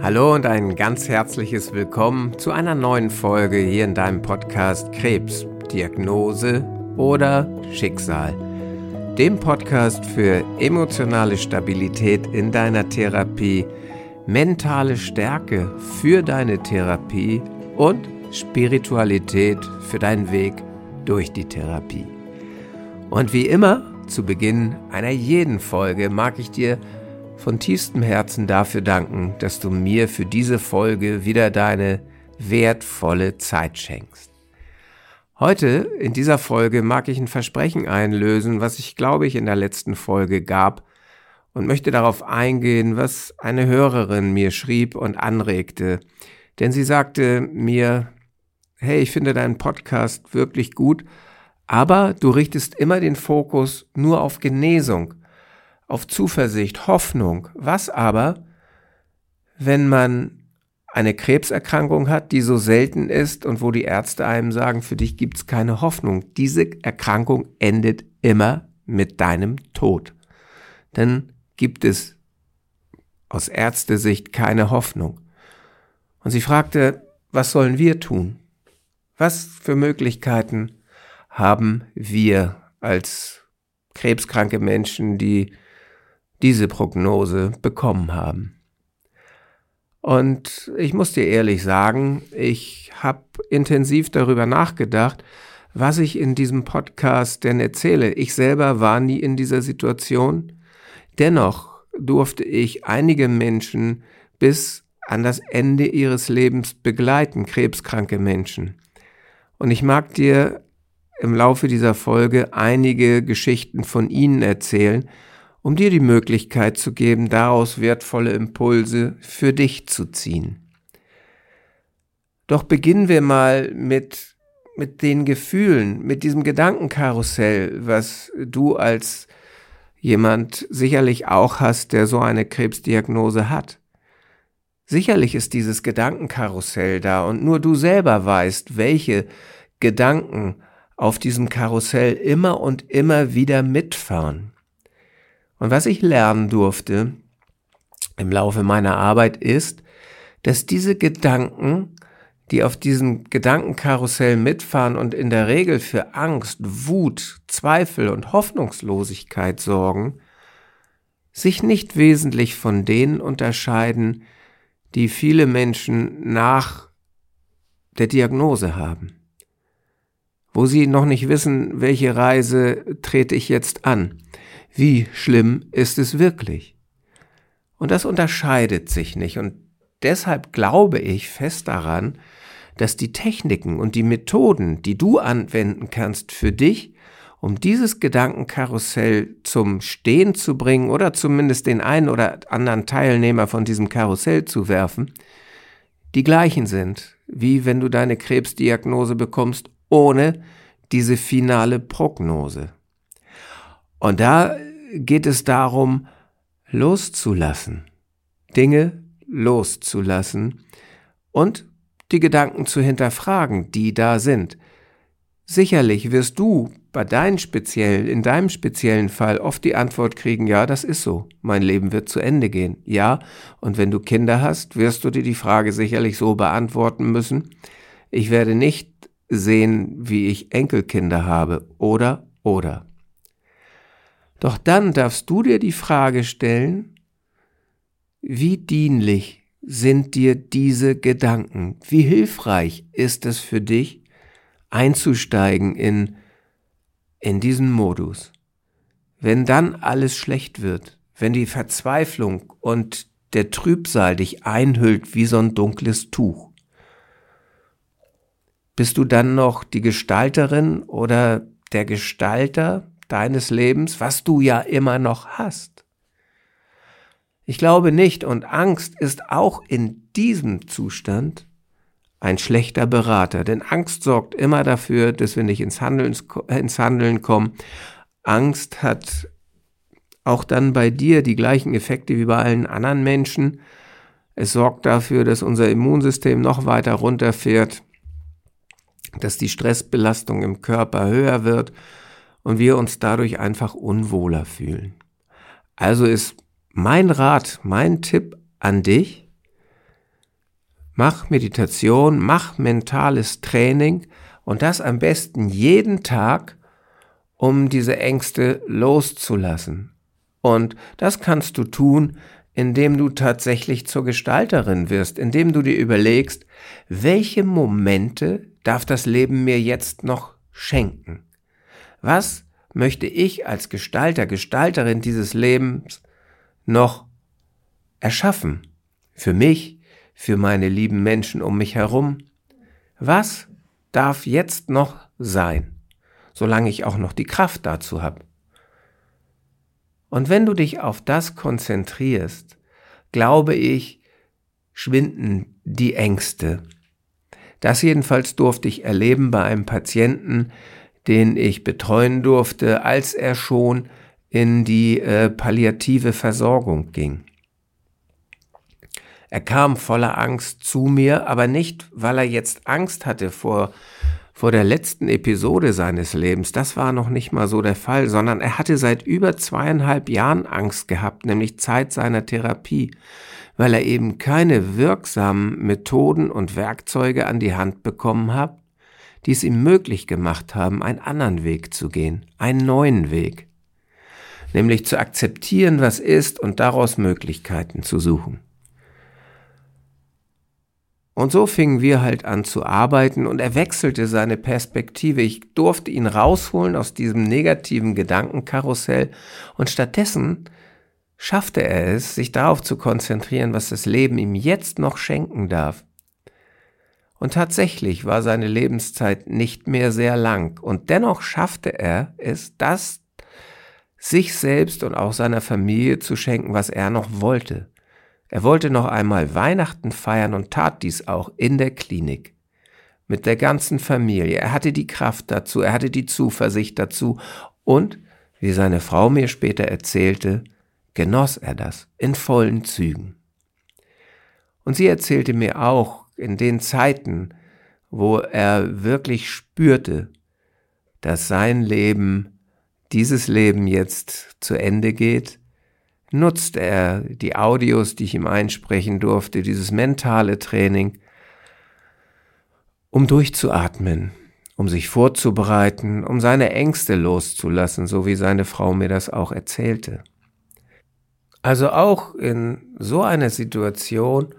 Hallo und ein ganz herzliches Willkommen zu einer neuen Folge hier in deinem Podcast Krebs, Diagnose oder Schicksal. Dem Podcast für emotionale Stabilität in deiner Therapie, mentale Stärke für deine Therapie und Spiritualität für deinen Weg durch die Therapie. Und wie immer, zu Beginn einer jeden Folge mag ich dir von tiefstem Herzen dafür danken, dass du mir für diese Folge wieder deine wertvolle Zeit schenkst. Heute in dieser Folge mag ich ein Versprechen einlösen, was ich glaube ich in der letzten Folge gab und möchte darauf eingehen, was eine Hörerin mir schrieb und anregte. Denn sie sagte mir, hey, ich finde deinen Podcast wirklich gut, aber du richtest immer den Fokus nur auf Genesung auf Zuversicht, Hoffnung. Was aber, wenn man eine Krebserkrankung hat, die so selten ist und wo die Ärzte einem sagen, für dich gibt es keine Hoffnung. Diese Erkrankung endet immer mit deinem Tod. Dann gibt es aus Ärztesicht keine Hoffnung. Und sie fragte, was sollen wir tun? Was für Möglichkeiten haben wir als krebskranke Menschen, die diese Prognose bekommen haben. Und ich muss dir ehrlich sagen, ich habe intensiv darüber nachgedacht, was ich in diesem Podcast denn erzähle. Ich selber war nie in dieser Situation. Dennoch durfte ich einige Menschen bis an das Ende ihres Lebens begleiten, krebskranke Menschen. Und ich mag dir im Laufe dieser Folge einige Geschichten von ihnen erzählen, um dir die Möglichkeit zu geben, daraus wertvolle Impulse für dich zu ziehen. Doch beginnen wir mal mit, mit den Gefühlen, mit diesem Gedankenkarussell, was du als jemand sicherlich auch hast, der so eine Krebsdiagnose hat. Sicherlich ist dieses Gedankenkarussell da und nur du selber weißt, welche Gedanken auf diesem Karussell immer und immer wieder mitfahren. Und was ich lernen durfte im Laufe meiner Arbeit ist, dass diese Gedanken, die auf diesem Gedankenkarussell mitfahren und in der Regel für Angst, Wut, Zweifel und Hoffnungslosigkeit sorgen, sich nicht wesentlich von denen unterscheiden, die viele Menschen nach der Diagnose haben, wo sie noch nicht wissen, welche Reise trete ich jetzt an, wie schlimm ist es wirklich? Und das unterscheidet sich nicht. Und deshalb glaube ich fest daran, dass die Techniken und die Methoden, die du anwenden kannst für dich, um dieses Gedankenkarussell zum Stehen zu bringen oder zumindest den einen oder anderen Teilnehmer von diesem Karussell zu werfen, die gleichen sind, wie wenn du deine Krebsdiagnose bekommst, ohne diese finale Prognose. Und da geht es darum, loszulassen, Dinge loszulassen und die Gedanken zu hinterfragen, die da sind. Sicherlich wirst du bei deinem speziellen, in deinem speziellen Fall oft die Antwort kriegen, ja, das ist so, mein Leben wird zu Ende gehen. Ja, und wenn du Kinder hast, wirst du dir die Frage sicherlich so beantworten müssen, ich werde nicht sehen, wie ich Enkelkinder habe, oder, oder. Doch dann darfst du dir die Frage stellen, wie dienlich sind dir diese Gedanken? Wie hilfreich ist es für dich, einzusteigen in, in diesen Modus? Wenn dann alles schlecht wird, wenn die Verzweiflung und der Trübsal dich einhüllt wie so ein dunkles Tuch, bist du dann noch die Gestalterin oder der Gestalter deines Lebens, was du ja immer noch hast. Ich glaube nicht und Angst ist auch in diesem Zustand ein schlechter Berater, denn Angst sorgt immer dafür, dass wir nicht ins Handeln, ins Handeln kommen. Angst hat auch dann bei dir die gleichen Effekte wie bei allen anderen Menschen. Es sorgt dafür, dass unser Immunsystem noch weiter runterfährt, dass die Stressbelastung im Körper höher wird und wir uns dadurch einfach unwohler fühlen. Also ist mein Rat, mein Tipp an dich, Mach Meditation, mach mentales Training und das am besten jeden Tag, um diese Ängste loszulassen. Und das kannst du tun, indem du tatsächlich zur Gestalterin wirst, indem du dir überlegst, welche Momente darf das Leben mir jetzt noch schenken? Was möchte ich als Gestalter, Gestalterin dieses Lebens noch erschaffen? Für mich, für meine lieben Menschen um mich herum? Was darf jetzt noch sein, solange ich auch noch die Kraft dazu habe? Und wenn du dich auf das konzentrierst, glaube ich, schwinden die Ängste. Das jedenfalls durfte ich erleben bei einem Patienten, den ich betreuen durfte, als er schon in die äh, palliative Versorgung ging. Er kam voller Angst zu mir, aber nicht, weil er jetzt Angst hatte vor, vor der letzten Episode seines Lebens. Das war noch nicht mal so der Fall, sondern er hatte seit über zweieinhalb Jahren Angst gehabt, nämlich Zeit seiner Therapie, weil er eben keine wirksamen Methoden und Werkzeuge an die Hand bekommen hat, die es ihm möglich gemacht haben, einen anderen Weg zu gehen, einen neuen Weg, nämlich zu akzeptieren, was ist und daraus Möglichkeiten zu suchen. Und so fingen wir halt an zu arbeiten und er wechselte seine Perspektive. Ich durfte ihn rausholen aus diesem negativen Gedankenkarussell und stattdessen schaffte er es, sich darauf zu konzentrieren, was das Leben ihm jetzt noch schenken darf. Und tatsächlich war seine Lebenszeit nicht mehr sehr lang, und dennoch schaffte er es, das sich selbst und auch seiner Familie zu schenken, was er noch wollte. Er wollte noch einmal Weihnachten feiern und tat dies auch in der Klinik. Mit der ganzen Familie. Er hatte die Kraft dazu, er hatte die Zuversicht dazu und, wie seine Frau mir später erzählte, genoss er das in vollen Zügen. Und sie erzählte mir auch, in den Zeiten, wo er wirklich spürte, dass sein Leben, dieses Leben jetzt zu Ende geht, nutzt er die Audios, die ich ihm einsprechen durfte, dieses mentale Training, um durchzuatmen, um sich vorzubereiten, um seine Ängste loszulassen, so wie seine Frau mir das auch erzählte. Also auch in so einer Situation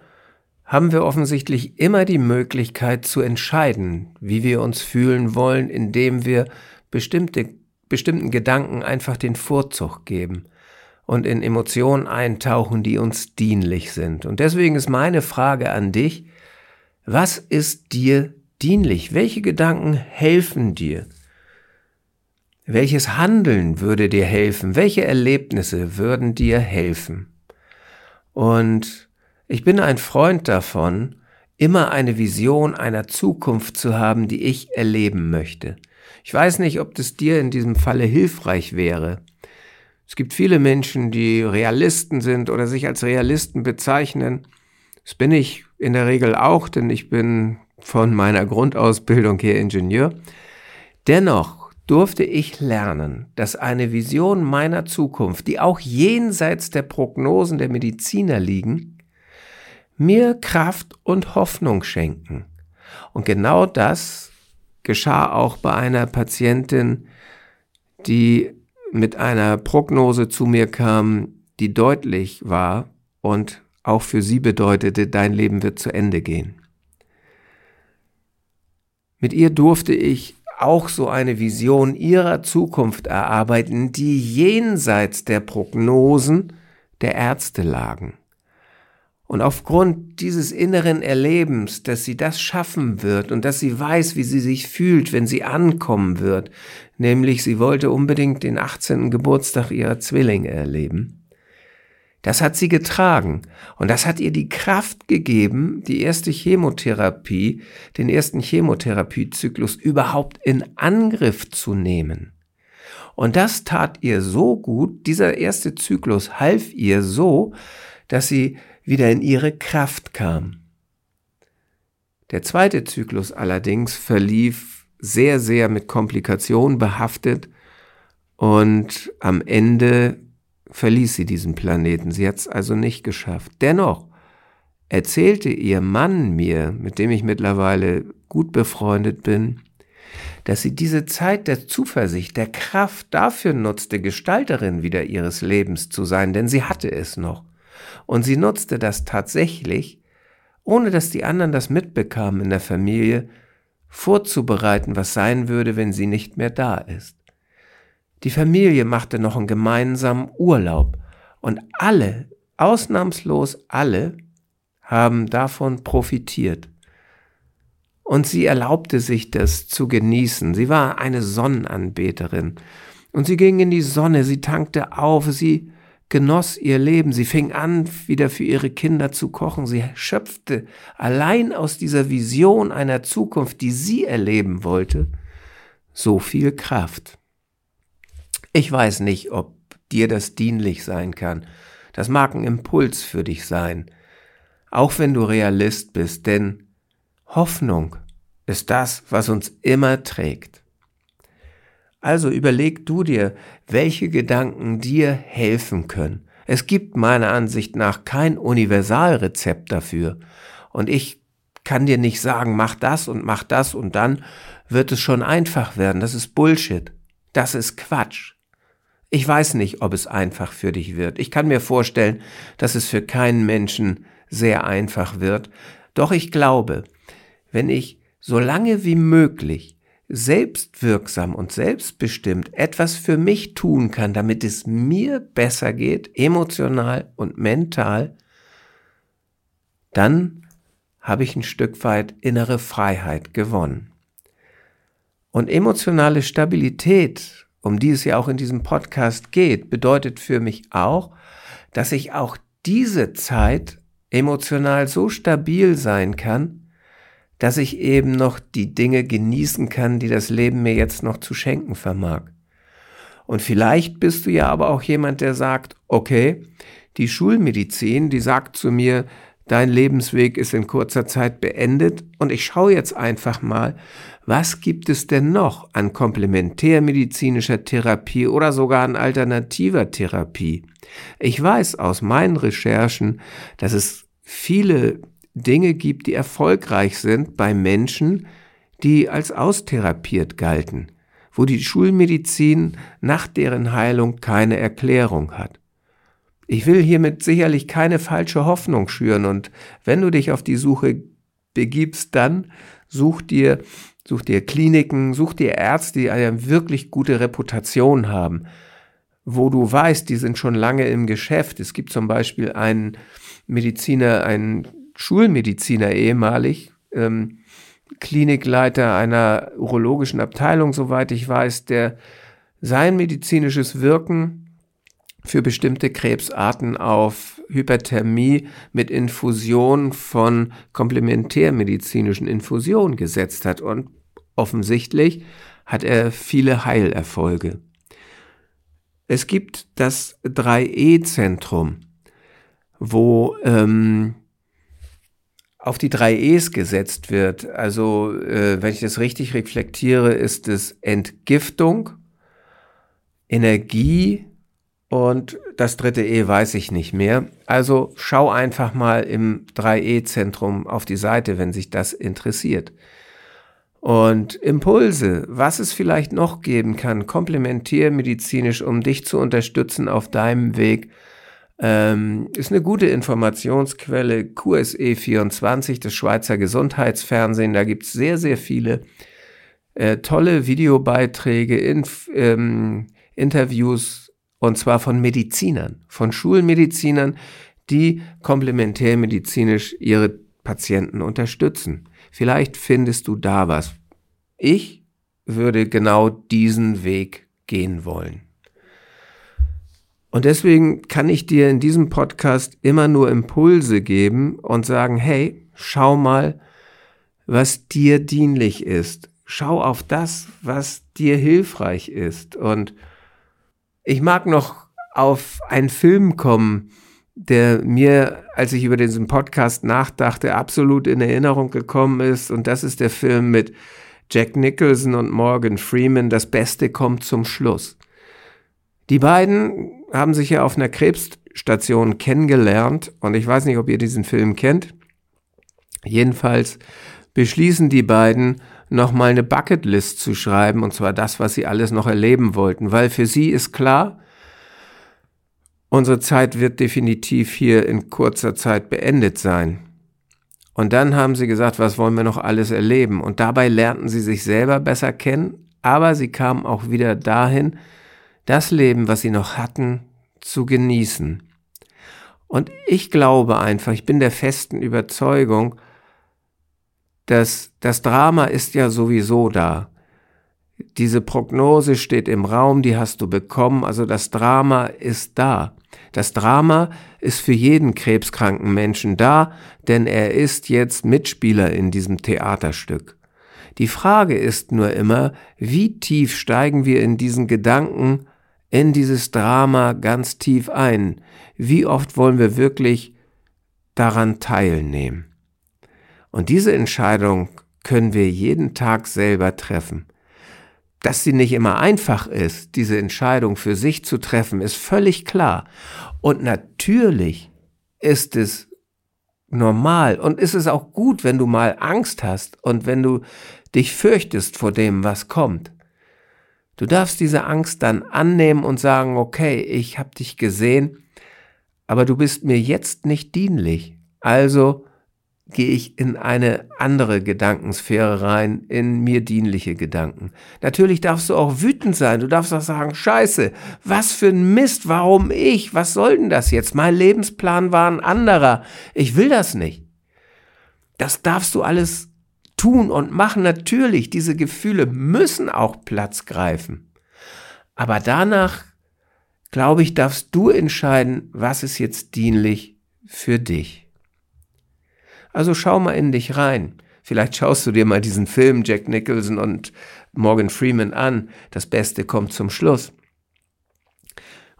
haben wir offensichtlich immer die Möglichkeit zu entscheiden, wie wir uns fühlen wollen, indem wir bestimmte, bestimmten Gedanken einfach den Vorzug geben und in Emotionen eintauchen, die uns dienlich sind. Und deswegen ist meine Frage an dich, was ist dir dienlich? Welche Gedanken helfen dir? Welches Handeln würde dir helfen? Welche Erlebnisse würden dir helfen? Und ich bin ein Freund davon, immer eine Vision einer Zukunft zu haben, die ich erleben möchte. Ich weiß nicht, ob das dir in diesem Falle hilfreich wäre. Es gibt viele Menschen, die Realisten sind oder sich als Realisten bezeichnen. Das bin ich in der Regel auch, denn ich bin von meiner Grundausbildung her Ingenieur. Dennoch durfte ich lernen, dass eine Vision meiner Zukunft, die auch jenseits der Prognosen der Mediziner liegen, mir Kraft und Hoffnung schenken. Und genau das geschah auch bei einer Patientin, die mit einer Prognose zu mir kam, die deutlich war und auch für sie bedeutete, dein Leben wird zu Ende gehen. Mit ihr durfte ich auch so eine Vision ihrer Zukunft erarbeiten, die jenseits der Prognosen der Ärzte lagen. Und aufgrund dieses inneren Erlebens, dass sie das schaffen wird und dass sie weiß, wie sie sich fühlt, wenn sie ankommen wird, nämlich sie wollte unbedingt den 18. Geburtstag ihrer Zwillinge erleben, das hat sie getragen und das hat ihr die Kraft gegeben, die erste Chemotherapie, den ersten Chemotherapiezyklus überhaupt in Angriff zu nehmen. Und das tat ihr so gut, dieser erste Zyklus half ihr so, dass sie wieder in ihre Kraft kam. Der zweite Zyklus allerdings verlief sehr, sehr mit Komplikationen behaftet und am Ende verließ sie diesen Planeten. Sie hat es also nicht geschafft. Dennoch erzählte ihr Mann mir, mit dem ich mittlerweile gut befreundet bin, dass sie diese Zeit der Zuversicht, der Kraft dafür nutzte, Gestalterin wieder ihres Lebens zu sein, denn sie hatte es noch. Und sie nutzte das tatsächlich, ohne dass die anderen das mitbekamen in der Familie, vorzubereiten, was sein würde, wenn sie nicht mehr da ist. Die Familie machte noch einen gemeinsamen Urlaub und alle, ausnahmslos alle, haben davon profitiert. Und sie erlaubte sich das zu genießen. Sie war eine Sonnenanbeterin. Und sie ging in die Sonne, sie tankte auf, sie genoss ihr Leben, sie fing an, wieder für ihre Kinder zu kochen, sie schöpfte allein aus dieser Vision einer Zukunft, die sie erleben wollte, so viel Kraft. Ich weiß nicht, ob dir das dienlich sein kann. Das mag ein Impuls für dich sein, auch wenn du Realist bist, denn Hoffnung ist das, was uns immer trägt. Also überleg du dir, welche Gedanken dir helfen können. Es gibt meiner Ansicht nach kein Universalrezept dafür. Und ich kann dir nicht sagen, mach das und mach das und dann wird es schon einfach werden. Das ist Bullshit. Das ist Quatsch. Ich weiß nicht, ob es einfach für dich wird. Ich kann mir vorstellen, dass es für keinen Menschen sehr einfach wird. Doch ich glaube, wenn ich so lange wie möglich selbstwirksam und selbstbestimmt etwas für mich tun kann, damit es mir besser geht, emotional und mental, dann habe ich ein Stück weit innere Freiheit gewonnen. Und emotionale Stabilität, um die es ja auch in diesem Podcast geht, bedeutet für mich auch, dass ich auch diese Zeit emotional so stabil sein kann, dass ich eben noch die Dinge genießen kann, die das Leben mir jetzt noch zu schenken vermag. Und vielleicht bist du ja aber auch jemand, der sagt, okay, die Schulmedizin, die sagt zu mir, dein Lebensweg ist in kurzer Zeit beendet und ich schaue jetzt einfach mal, was gibt es denn noch an komplementärmedizinischer Therapie oder sogar an alternativer Therapie? Ich weiß aus meinen Recherchen, dass es viele Dinge gibt, die erfolgreich sind bei Menschen, die als austherapiert galten, wo die Schulmedizin nach deren Heilung keine Erklärung hat. Ich will hiermit sicherlich keine falsche Hoffnung schüren und wenn du dich auf die Suche begibst, dann such dir, such dir Kliniken, such dir Ärzte, die eine wirklich gute Reputation haben, wo du weißt, die sind schon lange im Geschäft. Es gibt zum Beispiel einen Mediziner, einen Schulmediziner ehemalig, ähm, Klinikleiter einer urologischen Abteilung, soweit ich weiß, der sein medizinisches Wirken für bestimmte Krebsarten auf Hyperthermie mit Infusion von komplementärmedizinischen Infusionen gesetzt hat. Und offensichtlich hat er viele Heilerfolge. Es gibt das 3E-Zentrum, wo ähm, auf die drei E's gesetzt wird. Also, äh, wenn ich das richtig reflektiere, ist es Entgiftung, Energie und das dritte E weiß ich nicht mehr. Also schau einfach mal im 3E-Zentrum auf die Seite, wenn sich das interessiert. Und Impulse, was es vielleicht noch geben kann, komplementärmedizinisch, um dich zu unterstützen auf deinem Weg ähm, ist eine gute Informationsquelle. QSE24, das Schweizer Gesundheitsfernsehen. Da gibt es sehr, sehr viele äh, tolle Videobeiträge, Inf ähm, Interviews und zwar von Medizinern, von Schulmedizinern, die komplementärmedizinisch ihre Patienten unterstützen. Vielleicht findest du da was. Ich würde genau diesen Weg gehen wollen. Und deswegen kann ich dir in diesem Podcast immer nur Impulse geben und sagen, hey, schau mal, was dir dienlich ist. Schau auf das, was dir hilfreich ist. Und ich mag noch auf einen Film kommen, der mir, als ich über diesen Podcast nachdachte, absolut in Erinnerung gekommen ist. Und das ist der Film mit Jack Nicholson und Morgan Freeman. Das Beste kommt zum Schluss. Die beiden haben sich ja auf einer Krebsstation kennengelernt und ich weiß nicht, ob ihr diesen Film kennt. Jedenfalls beschließen die beiden, nochmal eine Bucketlist zu schreiben, und zwar das, was sie alles noch erleben wollten, weil für sie ist klar, unsere Zeit wird definitiv hier in kurzer Zeit beendet sein. Und dann haben sie gesagt, was wollen wir noch alles erleben? Und dabei lernten sie sich selber besser kennen, aber sie kamen auch wieder dahin, das Leben, was sie noch hatten, zu genießen. Und ich glaube einfach, ich bin der festen Überzeugung, dass das Drama ist ja sowieso da. Diese Prognose steht im Raum, die hast du bekommen, also das Drama ist da. Das Drama ist für jeden krebskranken Menschen da, denn er ist jetzt Mitspieler in diesem Theaterstück. Die Frage ist nur immer, wie tief steigen wir in diesen Gedanken, in dieses Drama ganz tief ein? Wie oft wollen wir wirklich daran teilnehmen? Und diese Entscheidung können wir jeden Tag selber treffen. Dass sie nicht immer einfach ist, diese Entscheidung für sich zu treffen, ist völlig klar. Und natürlich ist es normal und ist es auch gut, wenn du mal Angst hast und wenn du dich fürchtest vor dem, was kommt. Du darfst diese Angst dann annehmen und sagen, okay, ich habe dich gesehen, aber du bist mir jetzt nicht dienlich. Also gehe ich in eine andere Gedankensphäre rein, in mir dienliche Gedanken. Natürlich darfst du auch wütend sein, du darfst auch sagen, scheiße, was für ein Mist, warum ich, was soll denn das jetzt? Mein Lebensplan war ein anderer, ich will das nicht. Das darfst du alles tun und machen. Natürlich, diese Gefühle müssen auch Platz greifen. Aber danach, glaube ich, darfst du entscheiden, was ist jetzt dienlich für dich. Also schau mal in dich rein. Vielleicht schaust du dir mal diesen Film Jack Nicholson und Morgan Freeman an. Das Beste kommt zum Schluss.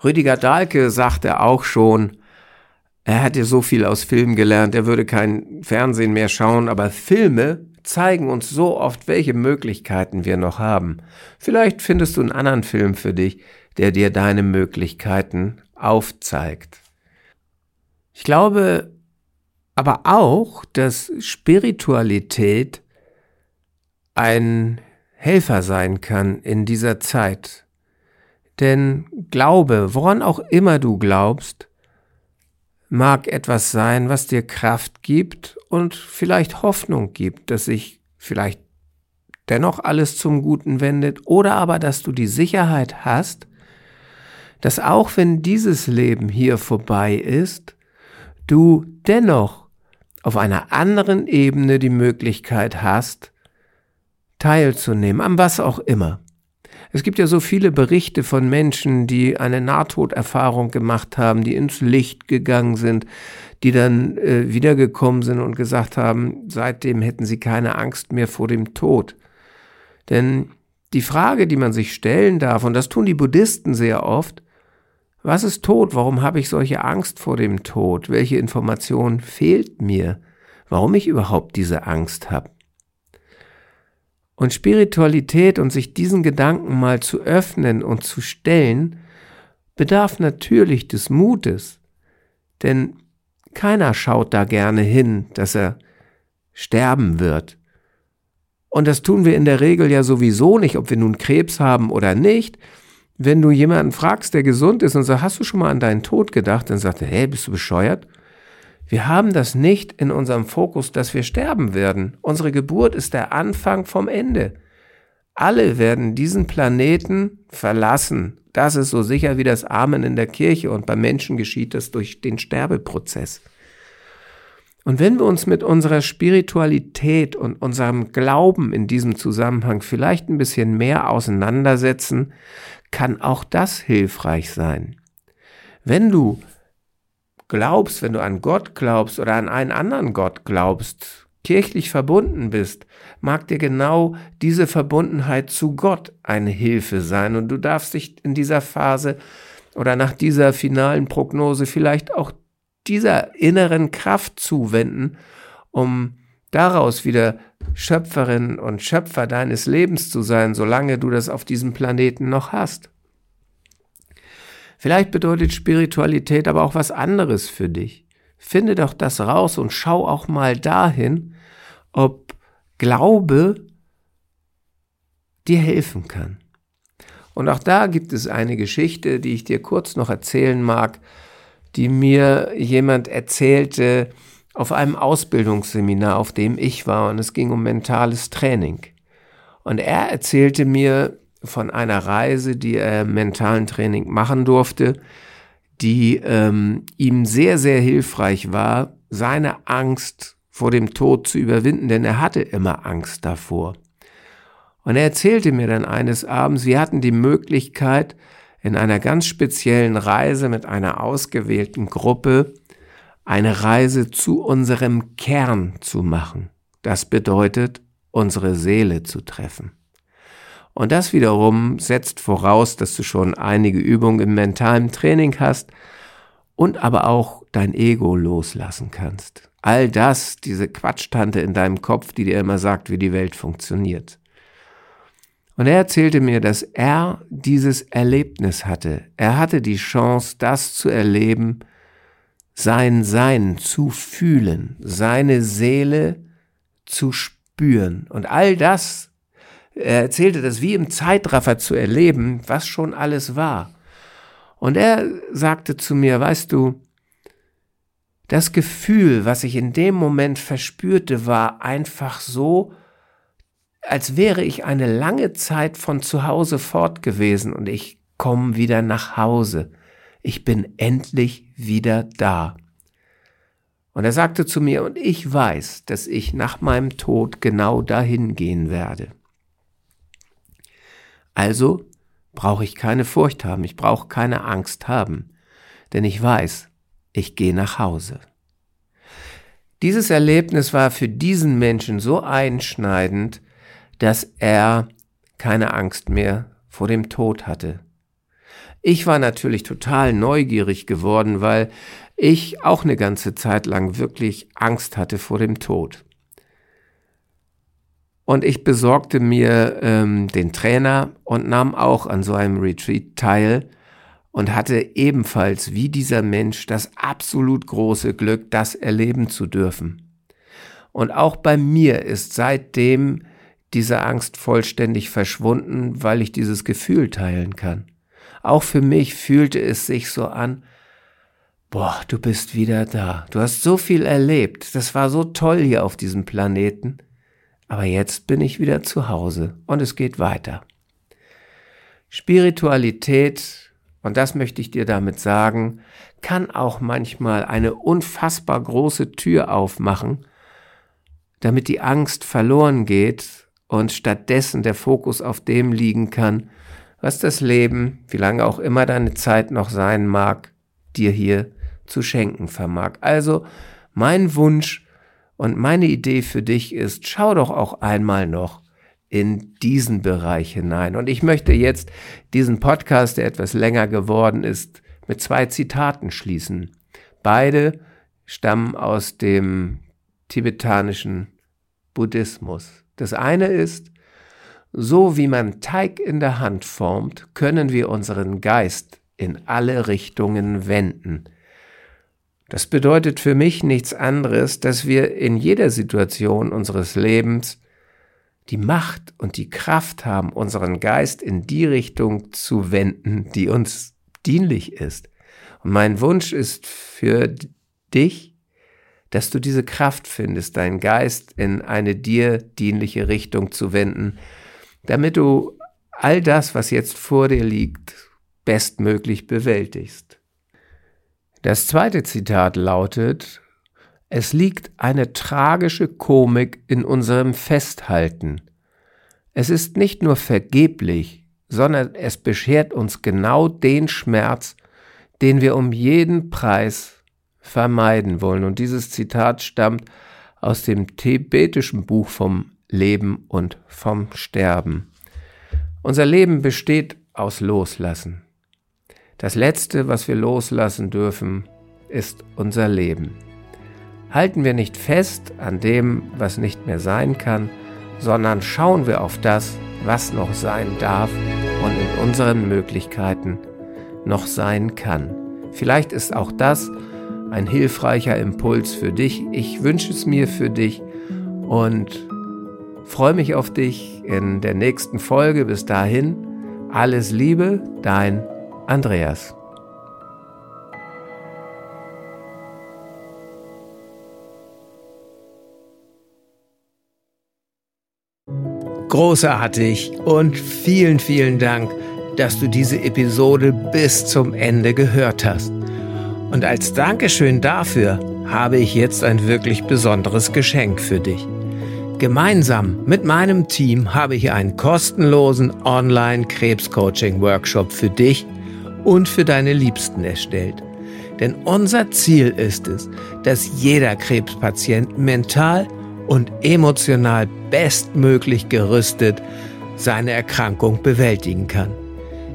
Rüdiger Dahlke sagte auch schon, er hätte so viel aus Filmen gelernt, er würde kein Fernsehen mehr schauen, aber Filme zeigen uns so oft, welche Möglichkeiten wir noch haben. Vielleicht findest du einen anderen Film für dich, der dir deine Möglichkeiten aufzeigt. Ich glaube, aber auch, dass Spiritualität ein Helfer sein kann in dieser Zeit. Denn Glaube, woran auch immer du glaubst, mag etwas sein, was dir Kraft gibt und vielleicht Hoffnung gibt, dass sich vielleicht dennoch alles zum Guten wendet oder aber, dass du die Sicherheit hast, dass auch wenn dieses Leben hier vorbei ist, du dennoch auf einer anderen Ebene die Möglichkeit hast, teilzunehmen, an was auch immer. Es gibt ja so viele Berichte von Menschen, die eine Nahtoderfahrung gemacht haben, die ins Licht gegangen sind, die dann äh, wiedergekommen sind und gesagt haben, seitdem hätten sie keine Angst mehr vor dem Tod. Denn die Frage, die man sich stellen darf, und das tun die Buddhisten sehr oft, was ist Tod? Warum habe ich solche Angst vor dem Tod? Welche Information fehlt mir? Warum ich überhaupt diese Angst habe? Und Spiritualität und sich diesen Gedanken mal zu öffnen und zu stellen, bedarf natürlich des Mutes. Denn keiner schaut da gerne hin, dass er sterben wird. Und das tun wir in der Regel ja sowieso nicht, ob wir nun Krebs haben oder nicht, wenn du jemanden fragst, der gesund ist und sagt, hast du schon mal an deinen Tod gedacht, dann sagt er, hey, bist du bescheuert? Wir haben das nicht in unserem Fokus, dass wir sterben werden. Unsere Geburt ist der Anfang vom Ende. Alle werden diesen Planeten verlassen. Das ist so sicher wie das Amen in der Kirche und beim Menschen geschieht das durch den Sterbeprozess. Und wenn wir uns mit unserer Spiritualität und unserem Glauben in diesem Zusammenhang vielleicht ein bisschen mehr auseinandersetzen, kann auch das hilfreich sein. Wenn du glaubst, wenn du an Gott glaubst oder an einen anderen Gott glaubst, kirchlich verbunden bist, mag dir genau diese Verbundenheit zu Gott eine Hilfe sein und du darfst dich in dieser Phase oder nach dieser finalen Prognose vielleicht auch dieser inneren Kraft zuwenden, um daraus wieder Schöpferin und Schöpfer deines Lebens zu sein, solange du das auf diesem Planeten noch hast. Vielleicht bedeutet Spiritualität aber auch was anderes für dich. Finde doch das raus und schau auch mal dahin, ob Glaube dir helfen kann. Und auch da gibt es eine Geschichte, die ich dir kurz noch erzählen mag, die mir jemand erzählte auf einem Ausbildungsseminar, auf dem ich war, und es ging um mentales Training. Und er erzählte mir von einer Reise, die er im mentalen Training machen durfte, die ähm, ihm sehr, sehr hilfreich war, seine Angst vor dem Tod zu überwinden, denn er hatte immer Angst davor. Und er erzählte mir dann eines Abends, wir hatten die Möglichkeit, in einer ganz speziellen Reise mit einer ausgewählten Gruppe eine Reise zu unserem Kern zu machen. Das bedeutet, unsere Seele zu treffen. Und das wiederum setzt voraus, dass du schon einige Übungen im mentalen Training hast und aber auch dein Ego loslassen kannst. All das, diese Quatschtante in deinem Kopf, die dir immer sagt, wie die Welt funktioniert. Und er erzählte mir, dass er dieses Erlebnis hatte. Er hatte die Chance, das zu erleben, sein Sein zu fühlen, seine Seele zu spüren. Und all das, er erzählte das wie im Zeitraffer zu erleben, was schon alles war. Und er sagte zu mir, weißt du, das Gefühl, was ich in dem Moment verspürte, war einfach so, als wäre ich eine lange Zeit von zu Hause fort gewesen und ich komme wieder nach Hause. Ich bin endlich wieder da. Und er sagte zu mir, und ich weiß, dass ich nach meinem Tod genau dahin gehen werde. Also brauche ich keine Furcht haben, ich brauche keine Angst haben, denn ich weiß, ich gehe nach Hause. Dieses Erlebnis war für diesen Menschen so einschneidend, dass er keine Angst mehr vor dem Tod hatte. Ich war natürlich total neugierig geworden, weil ich auch eine ganze Zeit lang wirklich Angst hatte vor dem Tod. Und ich besorgte mir ähm, den Trainer und nahm auch an so einem Retreat teil und hatte ebenfalls wie dieser Mensch das absolut große Glück, das erleben zu dürfen. Und auch bei mir ist seitdem diese Angst vollständig verschwunden, weil ich dieses Gefühl teilen kann. Auch für mich fühlte es sich so an, boah, du bist wieder da. Du hast so viel erlebt. Das war so toll hier auf diesem Planeten. Aber jetzt bin ich wieder zu Hause und es geht weiter. Spiritualität, und das möchte ich dir damit sagen, kann auch manchmal eine unfassbar große Tür aufmachen, damit die Angst verloren geht und stattdessen der Fokus auf dem liegen kann, was das Leben, wie lange auch immer deine Zeit noch sein mag, dir hier zu schenken vermag. Also mein Wunsch und meine Idee für dich ist, schau doch auch einmal noch in diesen Bereich hinein. Und ich möchte jetzt diesen Podcast, der etwas länger geworden ist, mit zwei Zitaten schließen. Beide stammen aus dem tibetanischen Buddhismus. Das eine ist, so wie man Teig in der Hand formt, können wir unseren Geist in alle Richtungen wenden. Das bedeutet für mich nichts anderes, dass wir in jeder Situation unseres Lebens die Macht und die Kraft haben, unseren Geist in die Richtung zu wenden, die uns dienlich ist. Und mein Wunsch ist für dich, dass du diese Kraft findest, deinen Geist in eine dir dienliche Richtung zu wenden, damit du all das, was jetzt vor dir liegt, bestmöglich bewältigst. Das zweite Zitat lautet, es liegt eine tragische Komik in unserem Festhalten. Es ist nicht nur vergeblich, sondern es beschert uns genau den Schmerz, den wir um jeden Preis vermeiden wollen. Und dieses Zitat stammt aus dem tibetischen Buch vom Leben und vom Sterben. Unser Leben besteht aus Loslassen. Das Letzte, was wir loslassen dürfen, ist unser Leben. Halten wir nicht fest an dem, was nicht mehr sein kann, sondern schauen wir auf das, was noch sein darf und in unseren Möglichkeiten noch sein kann. Vielleicht ist auch das, ein hilfreicher Impuls für dich. Ich wünsche es mir für dich und freue mich auf dich in der nächsten Folge. Bis dahin, alles Liebe, dein Andreas. Großartig und vielen, vielen Dank, dass du diese Episode bis zum Ende gehört hast. Und als Dankeschön dafür habe ich jetzt ein wirklich besonderes Geschenk für dich. Gemeinsam mit meinem Team habe ich einen kostenlosen Online-Krebs-Coaching-Workshop für dich und für deine Liebsten erstellt. Denn unser Ziel ist es, dass jeder Krebspatient mental und emotional bestmöglich gerüstet seine Erkrankung bewältigen kann.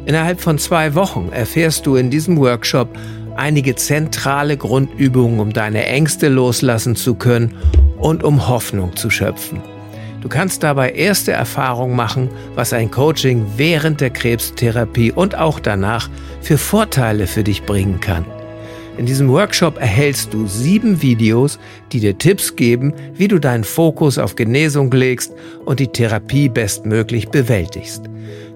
Innerhalb von zwei Wochen erfährst du in diesem Workshop einige zentrale Grundübungen, um deine Ängste loslassen zu können und um Hoffnung zu schöpfen. Du kannst dabei erste Erfahrungen machen, was ein Coaching während der Krebstherapie und auch danach für Vorteile für dich bringen kann. In diesem Workshop erhältst du sieben Videos, die dir Tipps geben, wie du deinen Fokus auf Genesung legst und die Therapie bestmöglich bewältigst.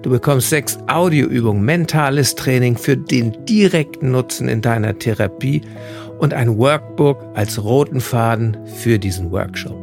Du bekommst sechs Audioübungen, mentales Training für den direkten Nutzen in deiner Therapie und ein Workbook als roten Faden für diesen Workshop.